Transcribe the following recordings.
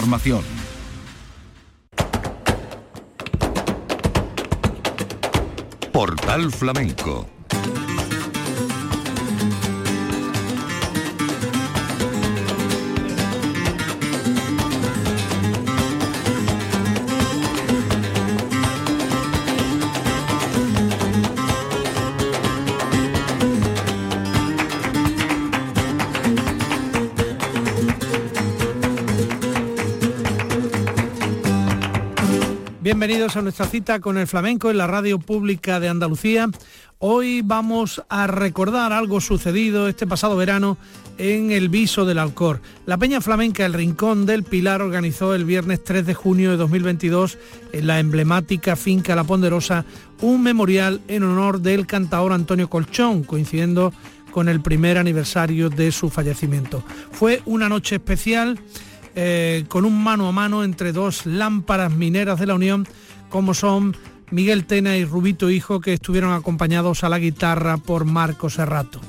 Formación. Portal Flamenco Bienvenidos a nuestra cita con el flamenco en la radio pública de Andalucía. Hoy vamos a recordar algo sucedido este pasado verano en el Viso del Alcor. La Peña Flamenca El Rincón del Pilar organizó el viernes 3 de junio de 2022 en la emblemática finca La Ponderosa un memorial en honor del cantador Antonio Colchón, coincidiendo con el primer aniversario de su fallecimiento. Fue una noche especial eh, con un mano a mano entre dos lámparas mineras de la Unión, como son Miguel Tena y Rubito Hijo, que estuvieron acompañados a la guitarra por Marco Serrato.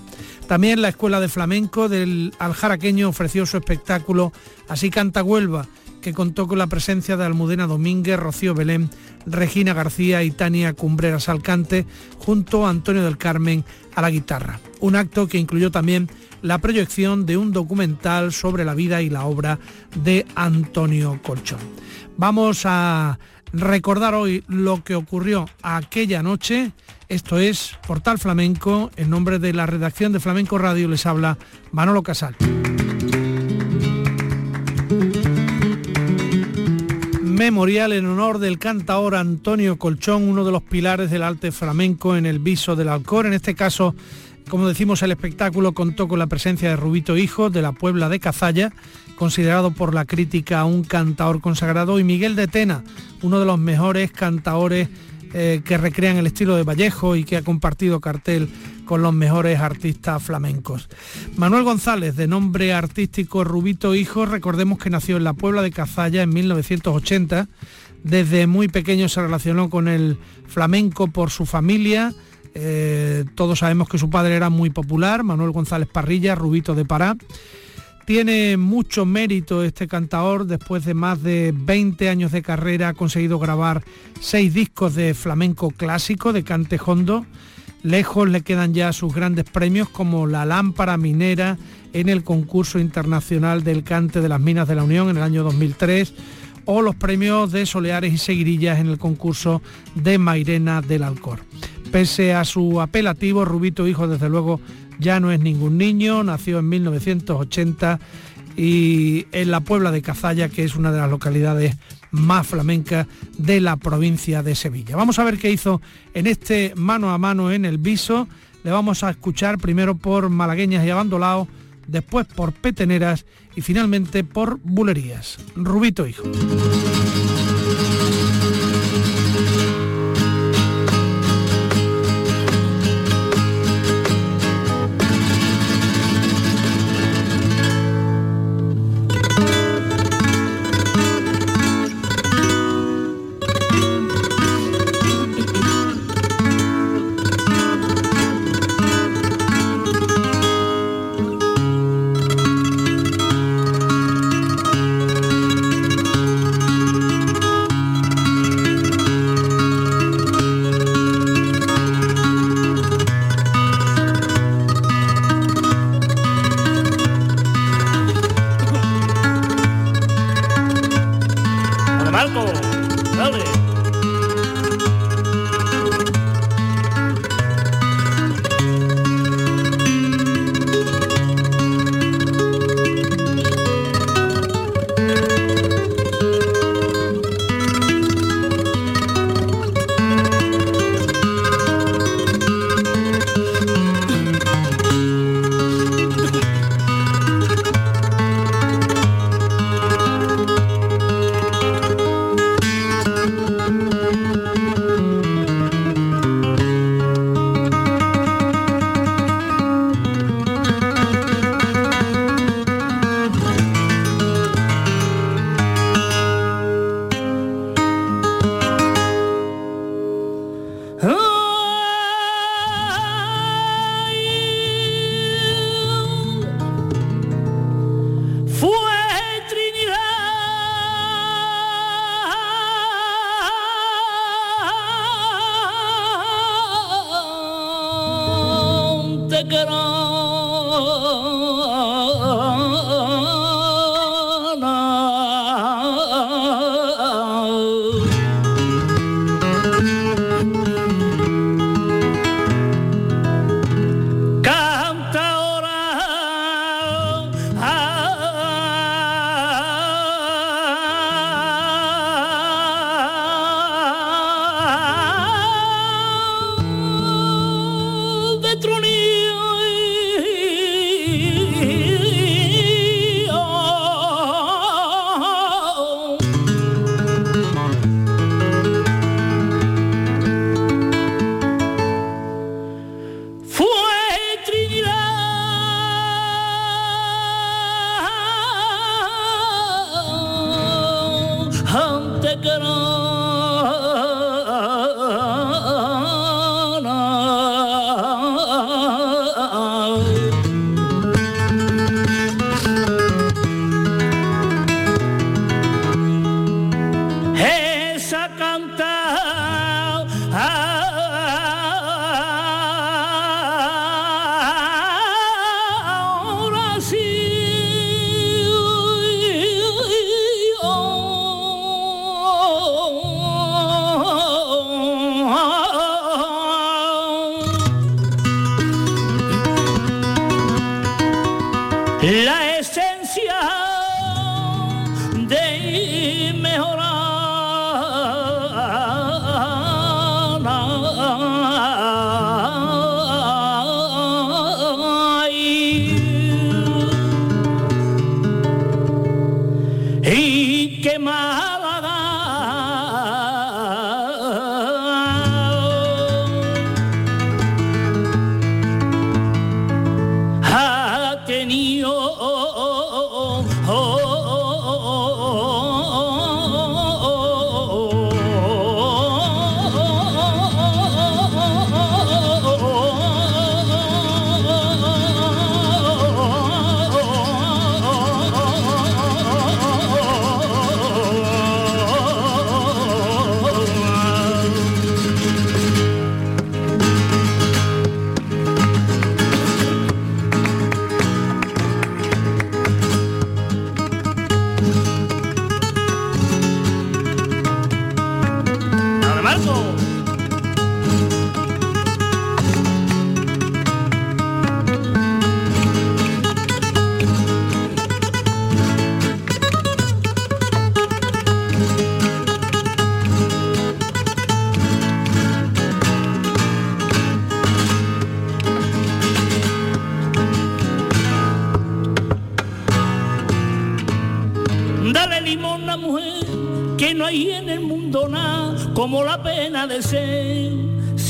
También la Escuela de Flamenco del Aljaraqueño ofreció su espectáculo Así canta Huelva, que contó con la presencia de Almudena Domínguez, Rocío Belén, Regina García y Tania Cumbreras Alcante, junto a Antonio del Carmen a la guitarra. Un acto que incluyó también la proyección de un documental sobre la vida y la obra de Antonio Colchón. Vamos a recordar hoy lo que ocurrió aquella noche. Esto es Portal Flamenco. En nombre de la redacción de Flamenco Radio les habla Manolo Casal. Memorial en honor del cantaor Antonio Colchón, uno de los pilares del arte flamenco en el viso del Alcor, en este caso como decimos, el espectáculo contó con la presencia de Rubito Hijo de la Puebla de Cazalla, considerado por la crítica un cantaor consagrado, y Miguel de Tena, uno de los mejores cantaores eh, que recrean el estilo de Vallejo y que ha compartido cartel con los mejores artistas flamencos. Manuel González, de nombre artístico Rubito Hijo, recordemos que nació en la Puebla de Cazalla en 1980. Desde muy pequeño se relacionó con el flamenco por su familia, eh, todos sabemos que su padre era muy popular, Manuel González Parrilla, Rubito de Pará. Tiene mucho mérito este cantador, después de más de 20 años de carrera ha conseguido grabar seis discos de flamenco clásico de cante hondo. Lejos le quedan ya sus grandes premios como la lámpara minera en el concurso internacional del cante de las minas de la Unión en el año 2003 o los premios de Soleares y Seguirillas en el concurso de Mairena del Alcor. Pese a su apelativo, Rubito Hijo desde luego ya no es ningún niño, nació en 1980 y en la Puebla de Cazalla, que es una de las localidades más flamencas de la provincia de Sevilla. Vamos a ver qué hizo en este mano a mano en el Viso. Le vamos a escuchar primero por malagueñas y abandolados, después por peteneras y finalmente por bulerías. Rubito Hijo. the good.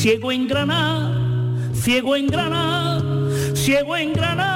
Ciego en Granada, ciego en Granada, ciego en Granada.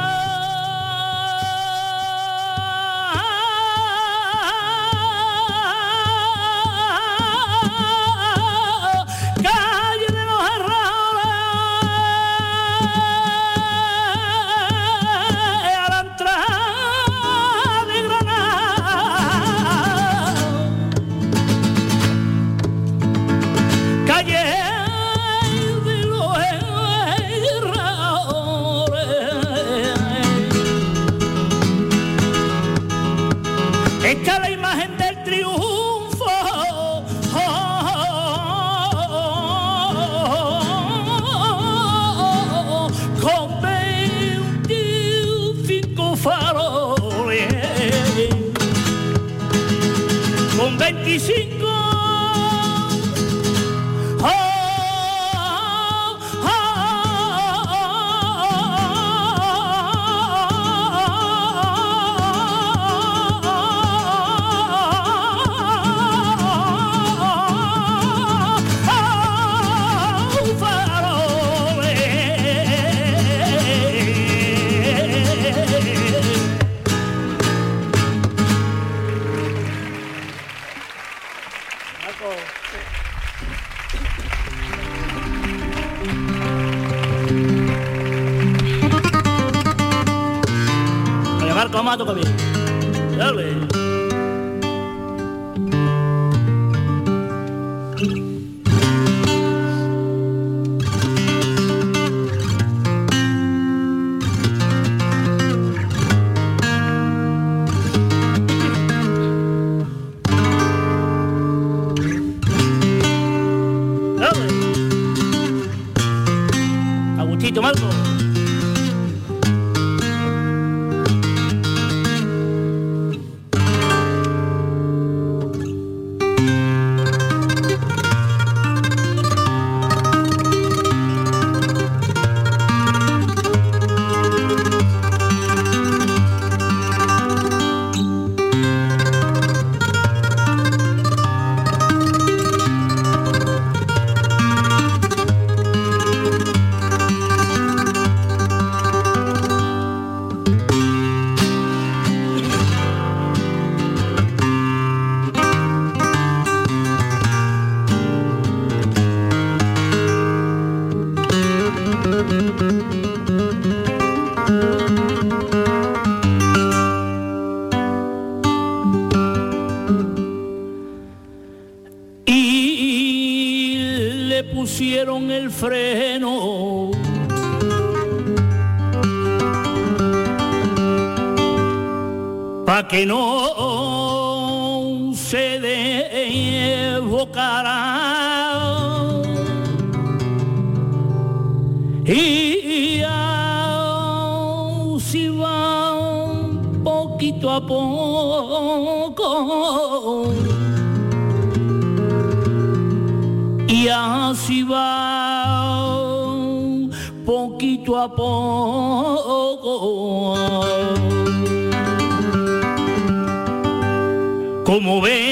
Como bestias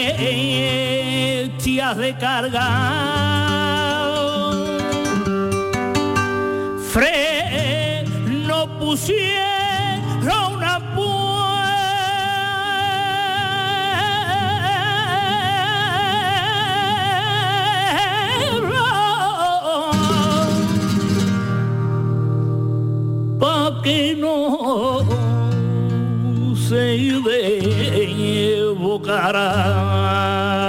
de carga, no pusieron una que no se da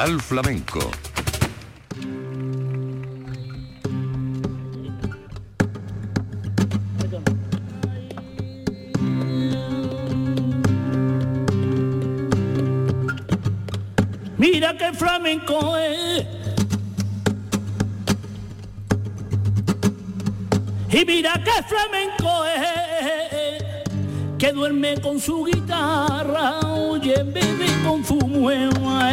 Portal Flamenco Mira qué flamenco es. Y mira qué flamenco es. Que duerme con su guitarra, oye, bebe con su mueva.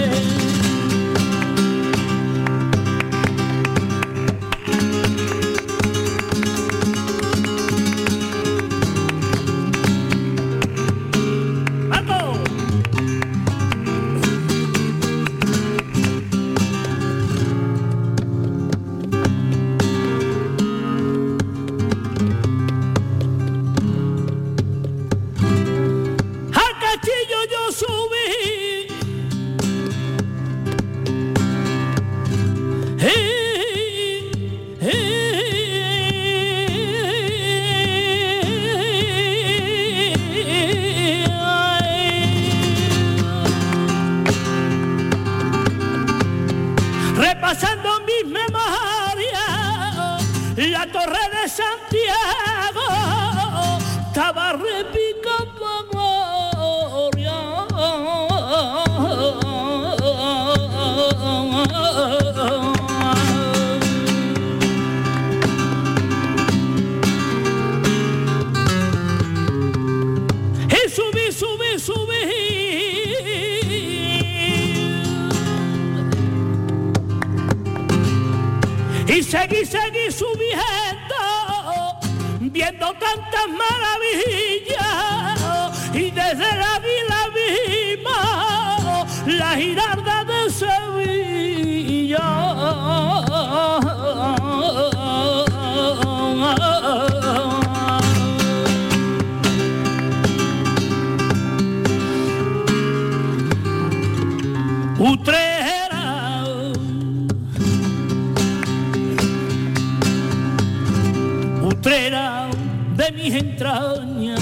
Mis entrañas,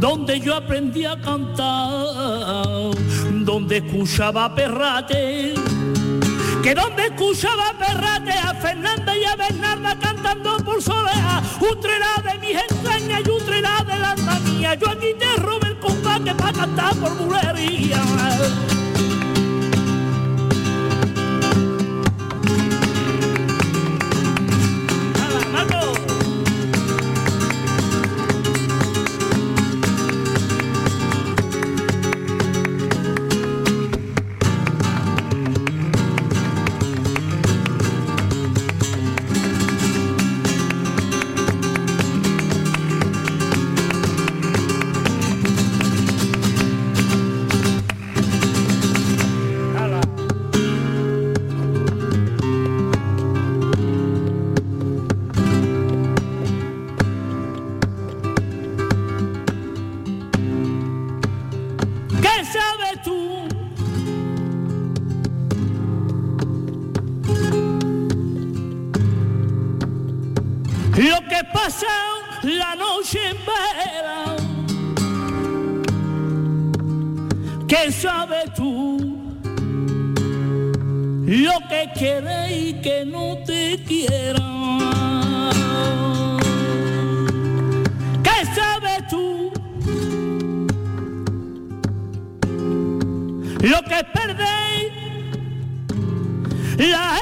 donde yo aprendí a cantar, donde escuchaba perrate, que donde escuchaba perrate a Fernanda y a Bernarda cantando por soledad, Utrera de mis entrañas y Utrera de la mía, yo aquí te robé el combate para cantar por bulería. la noche entera. ¿Qué sabes tú? Lo que quieres y que no te quiera. ¿Qué sabes tú? Lo que perdéis la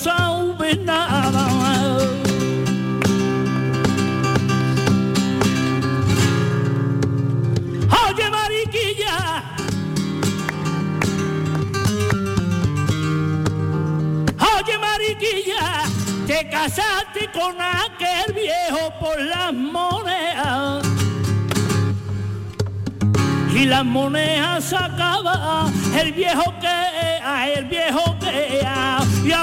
sabes nada más. Oye, mariquilla. Oye, mariquilla, te casaste con aquel viejo por las monedas. Y las monedas sacaba el viejo que, ah, el viejo que. Ah. Ni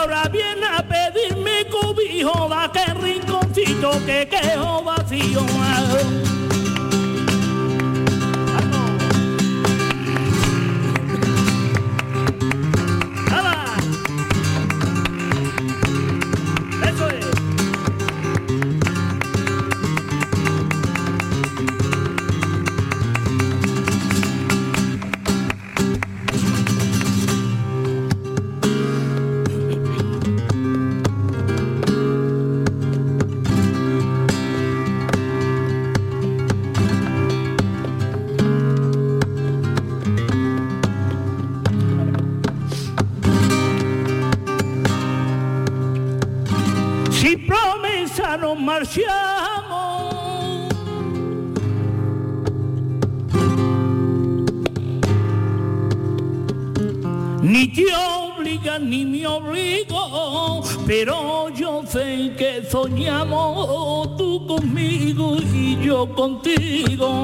soñamos tú conmigo y yo contigo.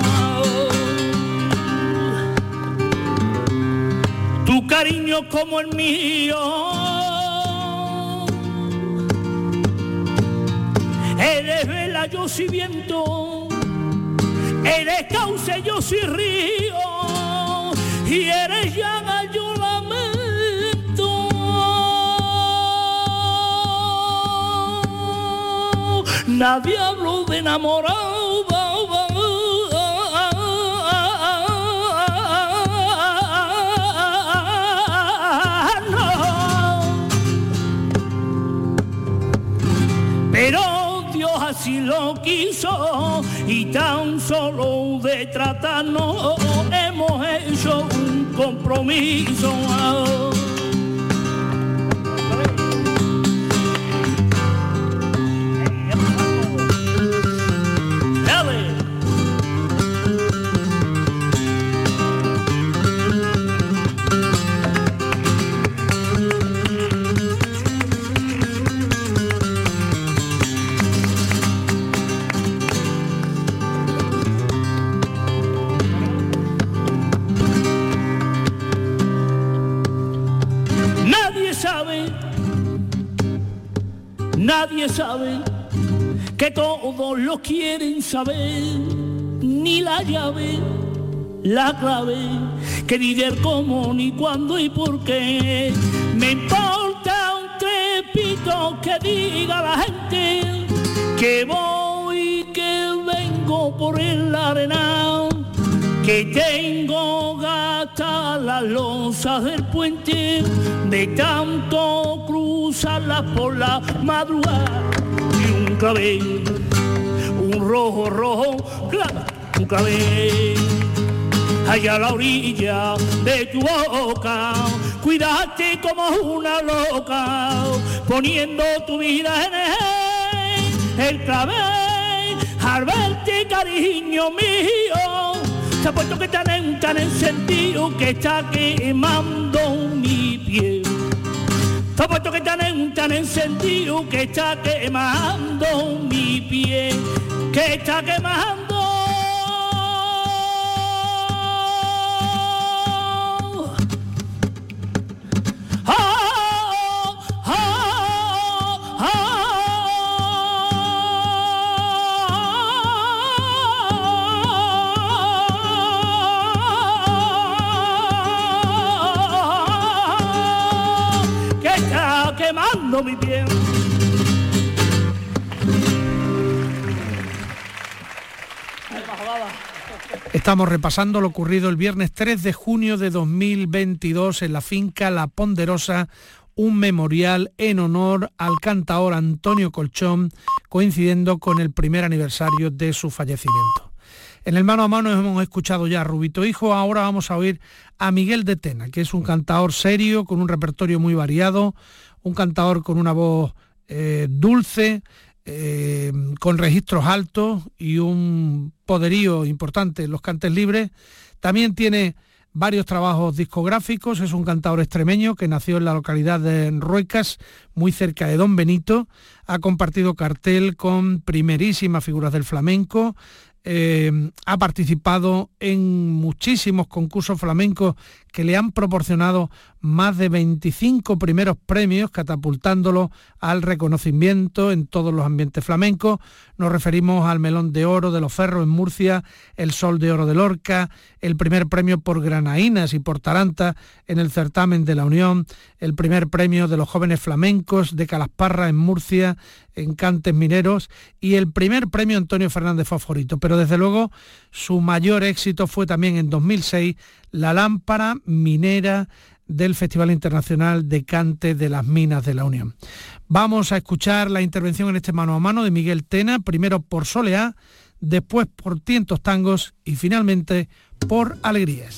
Tu cariño como el mío. Eres vela, yo soy viento. Eres cauce, yo soy río. Y eres nadie habló de enamorado. Pero Dios así lo quiso y tan solo de tratarnos hemos hecho un compromiso. Nadie sabe, que todos lo quieren saber, ni la llave, la clave, que ni del cómo, ni cuándo y por qué. Me importa un trepito que diga la gente que voy, que vengo por el arenal que tengo gata las losas del puente de tanto cruzarlas por la madrugada. Y un clavel, un rojo rojo, un clavel. Allá a la orilla de tu boca, cuídate como una loca, poniendo tu vida en el, el al verte cariño mío se ha puesto que tan en, tan sentido que está quemando mi piel. Se ha puesto que tan en, tan sentido que está quemando mi piel, que está quemando Estamos repasando lo ocurrido el viernes 3 de junio de 2022 en la finca La Ponderosa, un memorial en honor al cantaor Antonio Colchón, coincidiendo con el primer aniversario de su fallecimiento. En el mano a mano hemos escuchado ya a Rubito Hijo, ahora vamos a oír a Miguel de Tena, que es un cantador serio, con un repertorio muy variado, un cantador con una voz eh, dulce, eh, con registros altos y un poderío importante en los cantes libres. También tiene varios trabajos discográficos, es un cantador extremeño que nació en la localidad de Ruecas, muy cerca de Don Benito, ha compartido cartel con primerísimas figuras del flamenco, eh, ha participado en muchísimos concursos flamencos que le han proporcionado más de 25 primeros premios, catapultándolo al reconocimiento en todos los ambientes flamencos. Nos referimos al Melón de Oro de los Ferros en Murcia, el Sol de Oro de Lorca, el primer premio por Granaínas y por Taranta en el certamen de la Unión, el primer premio de los jóvenes flamencos de Calasparra en Murcia, en Cantes Mineros, y el primer premio Antonio Fernández Favorito. Pero desde luego su mayor éxito fue también en 2006 la lámpara minera del Festival Internacional de Cante de las Minas de la Unión. Vamos a escuchar la intervención en este mano a mano de Miguel Tena, primero por Soleá, después por Tientos Tangos y finalmente por Alegrías.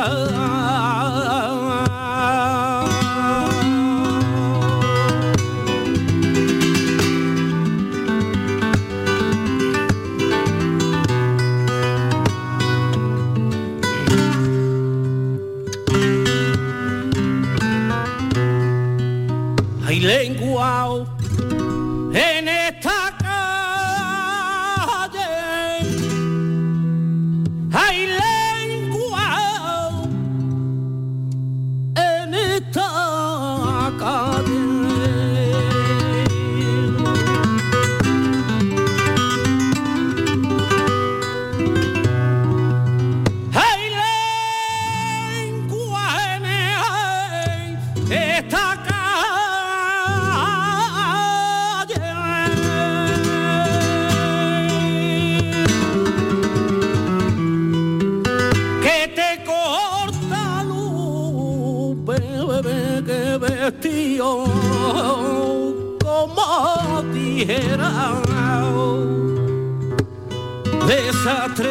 desastre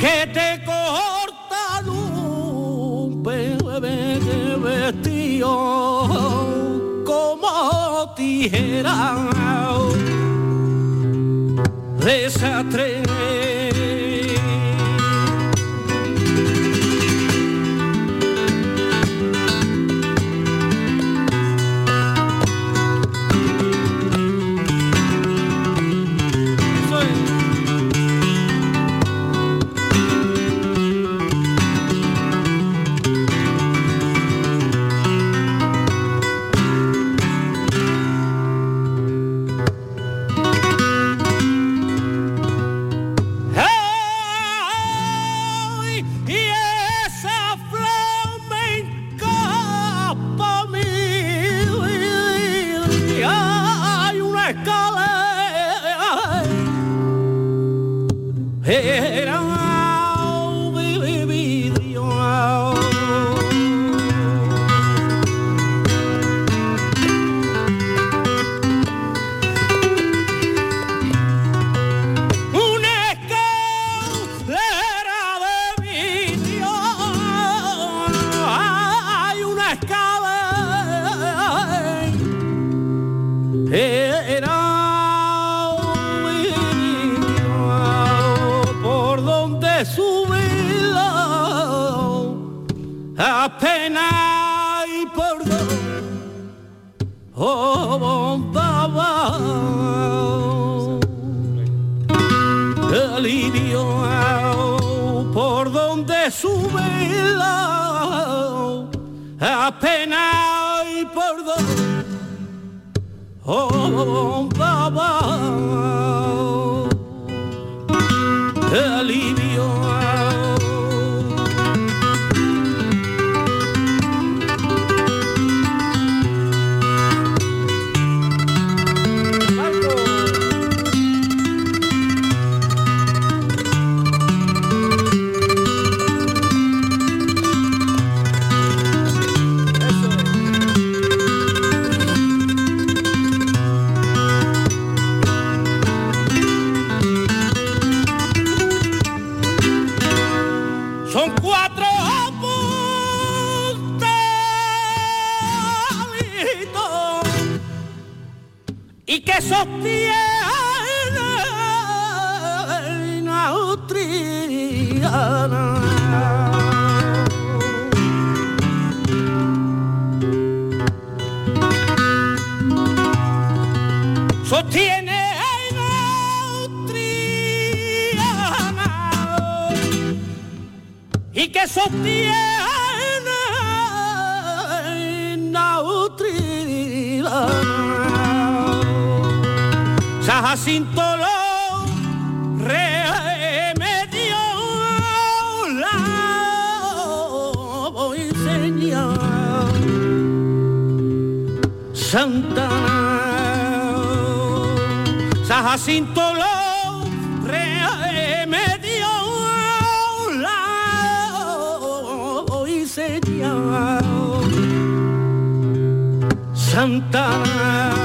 que te corta un bebé vestido como tijera. Desastre su velo apenas y por dos oh, oh, oh, que sostiene la utrida. San Jacinto lo remedio la voy a enseñar. Santa San Jacinto lo Santana.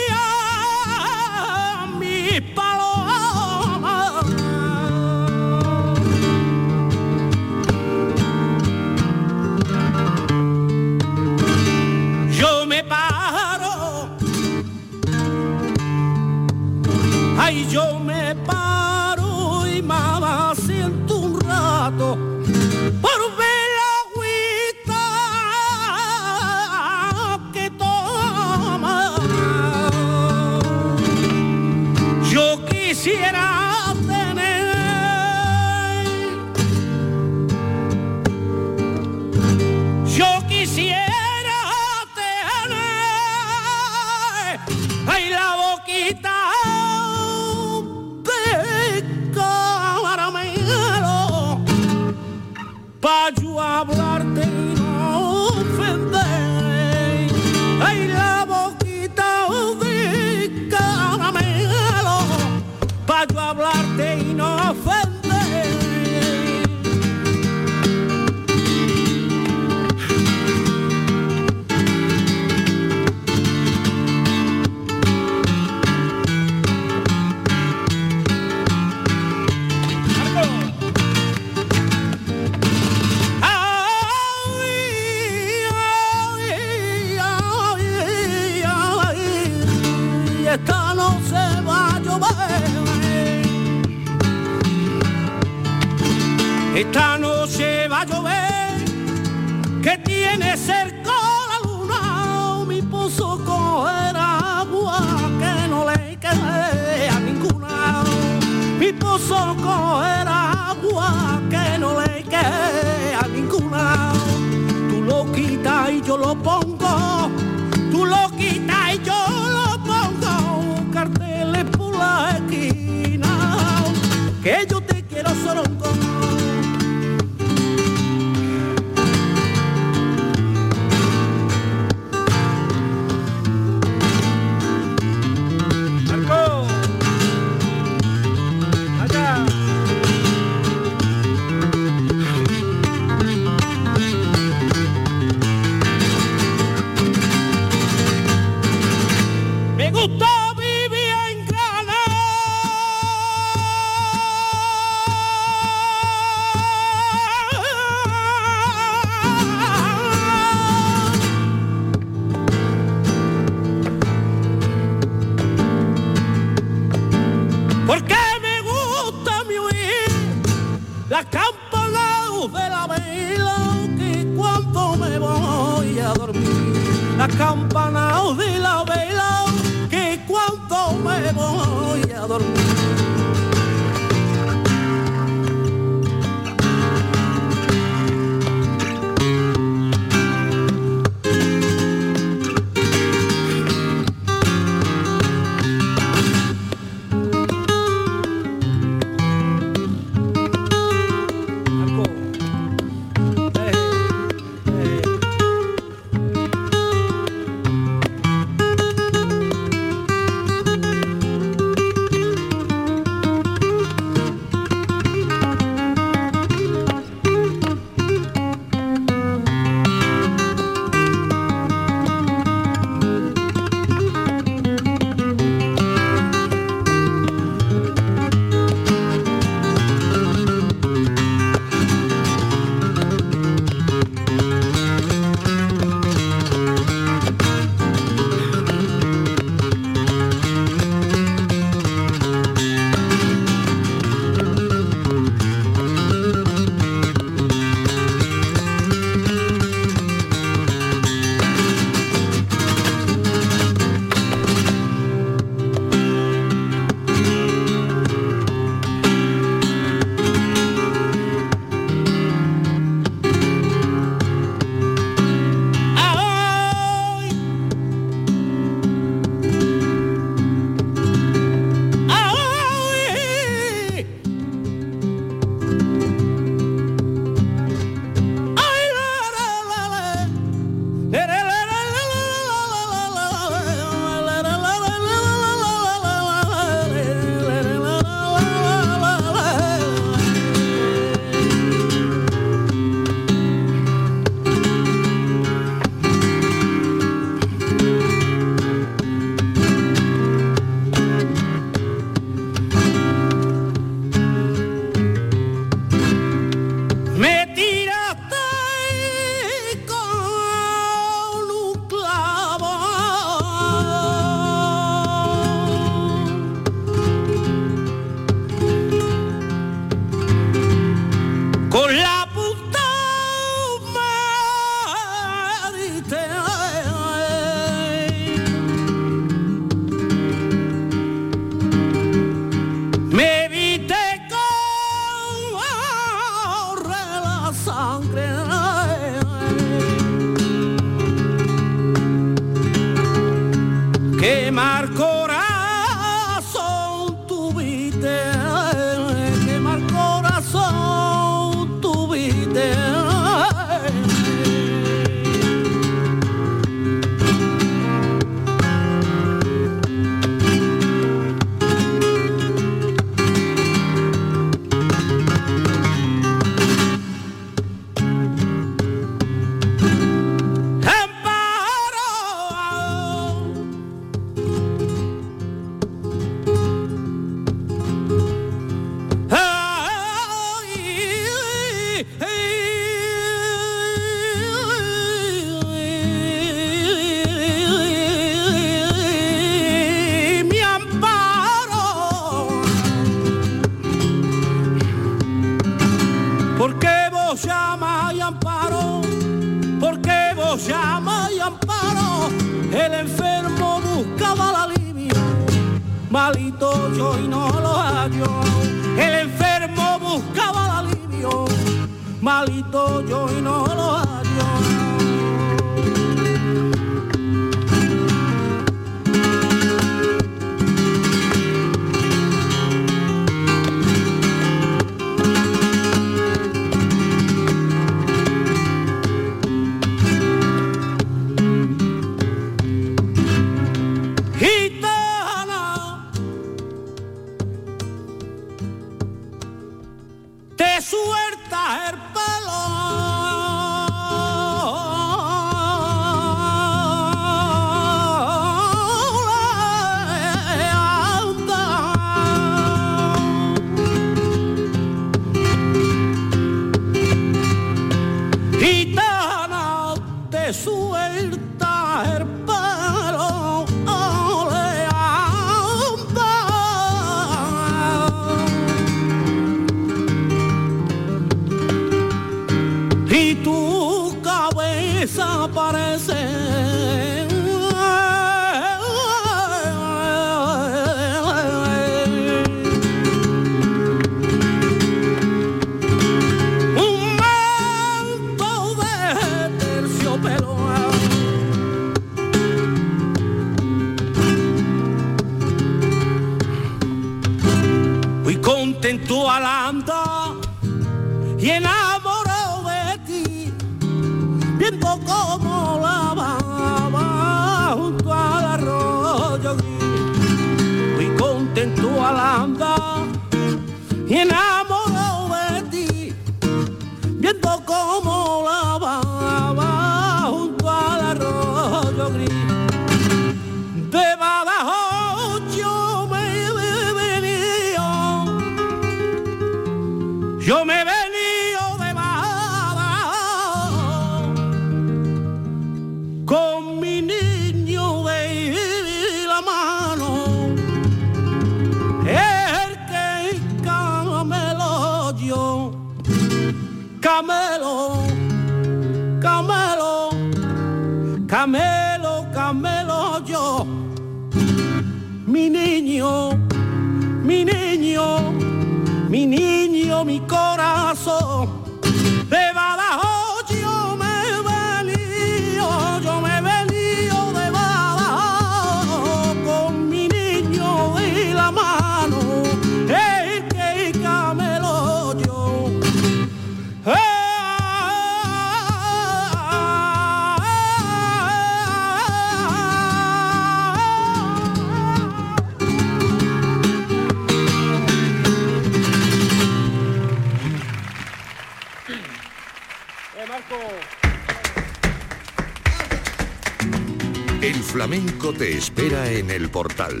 Te espera en el portal.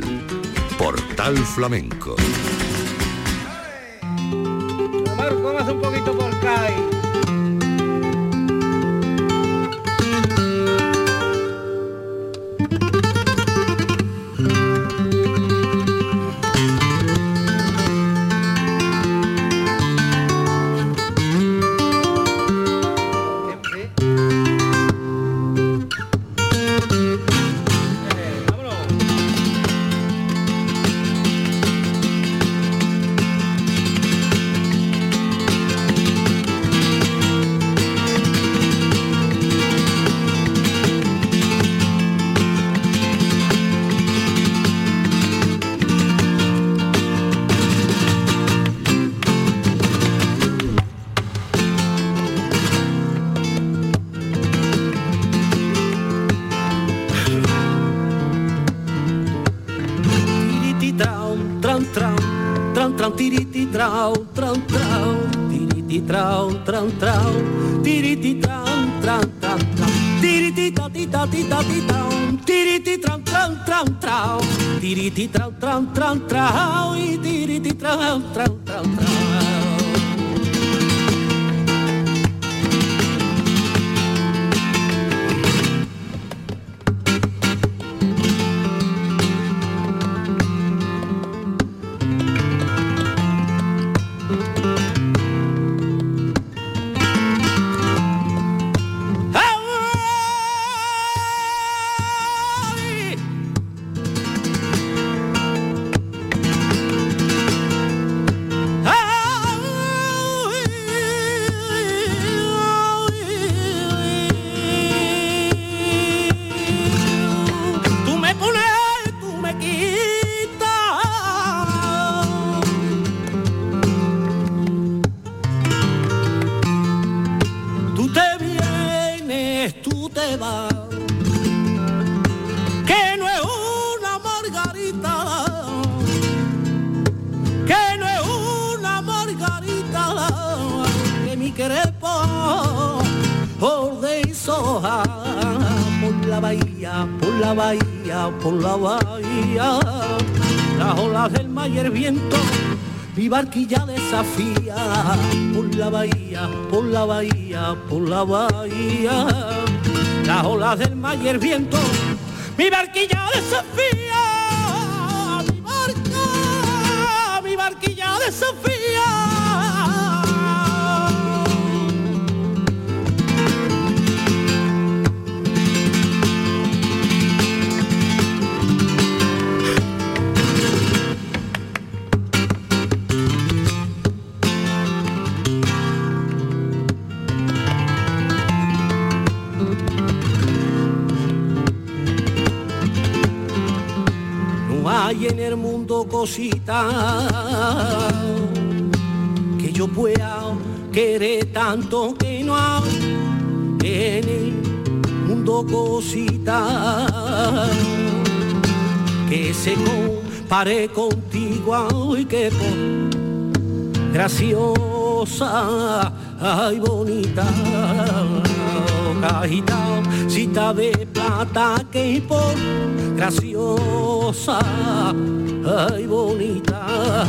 Portal Flamenco. Un poquito por trau, trau, trau, tiriti trau, trau, trau, trau, tiriti ta ti ta ti ta ti trau, tiriti trau, trau, trau, trau, tiriti trau, trau. Por la bahía, las olas del mar y el viento, mi barquilla desafía, por la bahía, por la bahía, por la bahía, las olas del mar y viento, mi barquilla desafía, mi barca, mi barquilla desafía. Hay en el mundo cositas que yo pueda querer tanto que no hay en el mundo cositas que se compare contigo y que por graciosa ay bonita cajita cita de plata que por graciosa, ay bonita.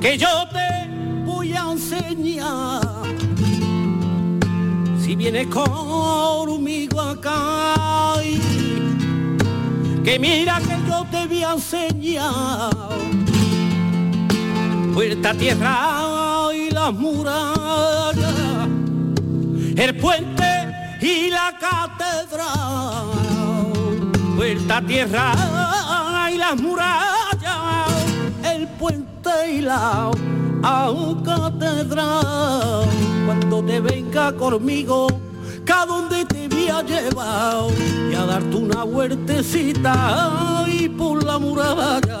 Que yo viene conmigo acá que mira que yo te voy a enseñar. Puerta tierra y las murallas el puente y la catedral. Puerta tierra y las murallas y la catedral. Cuando te venga conmigo, cada donde te había llevado y a darte una huertecita y por la muralla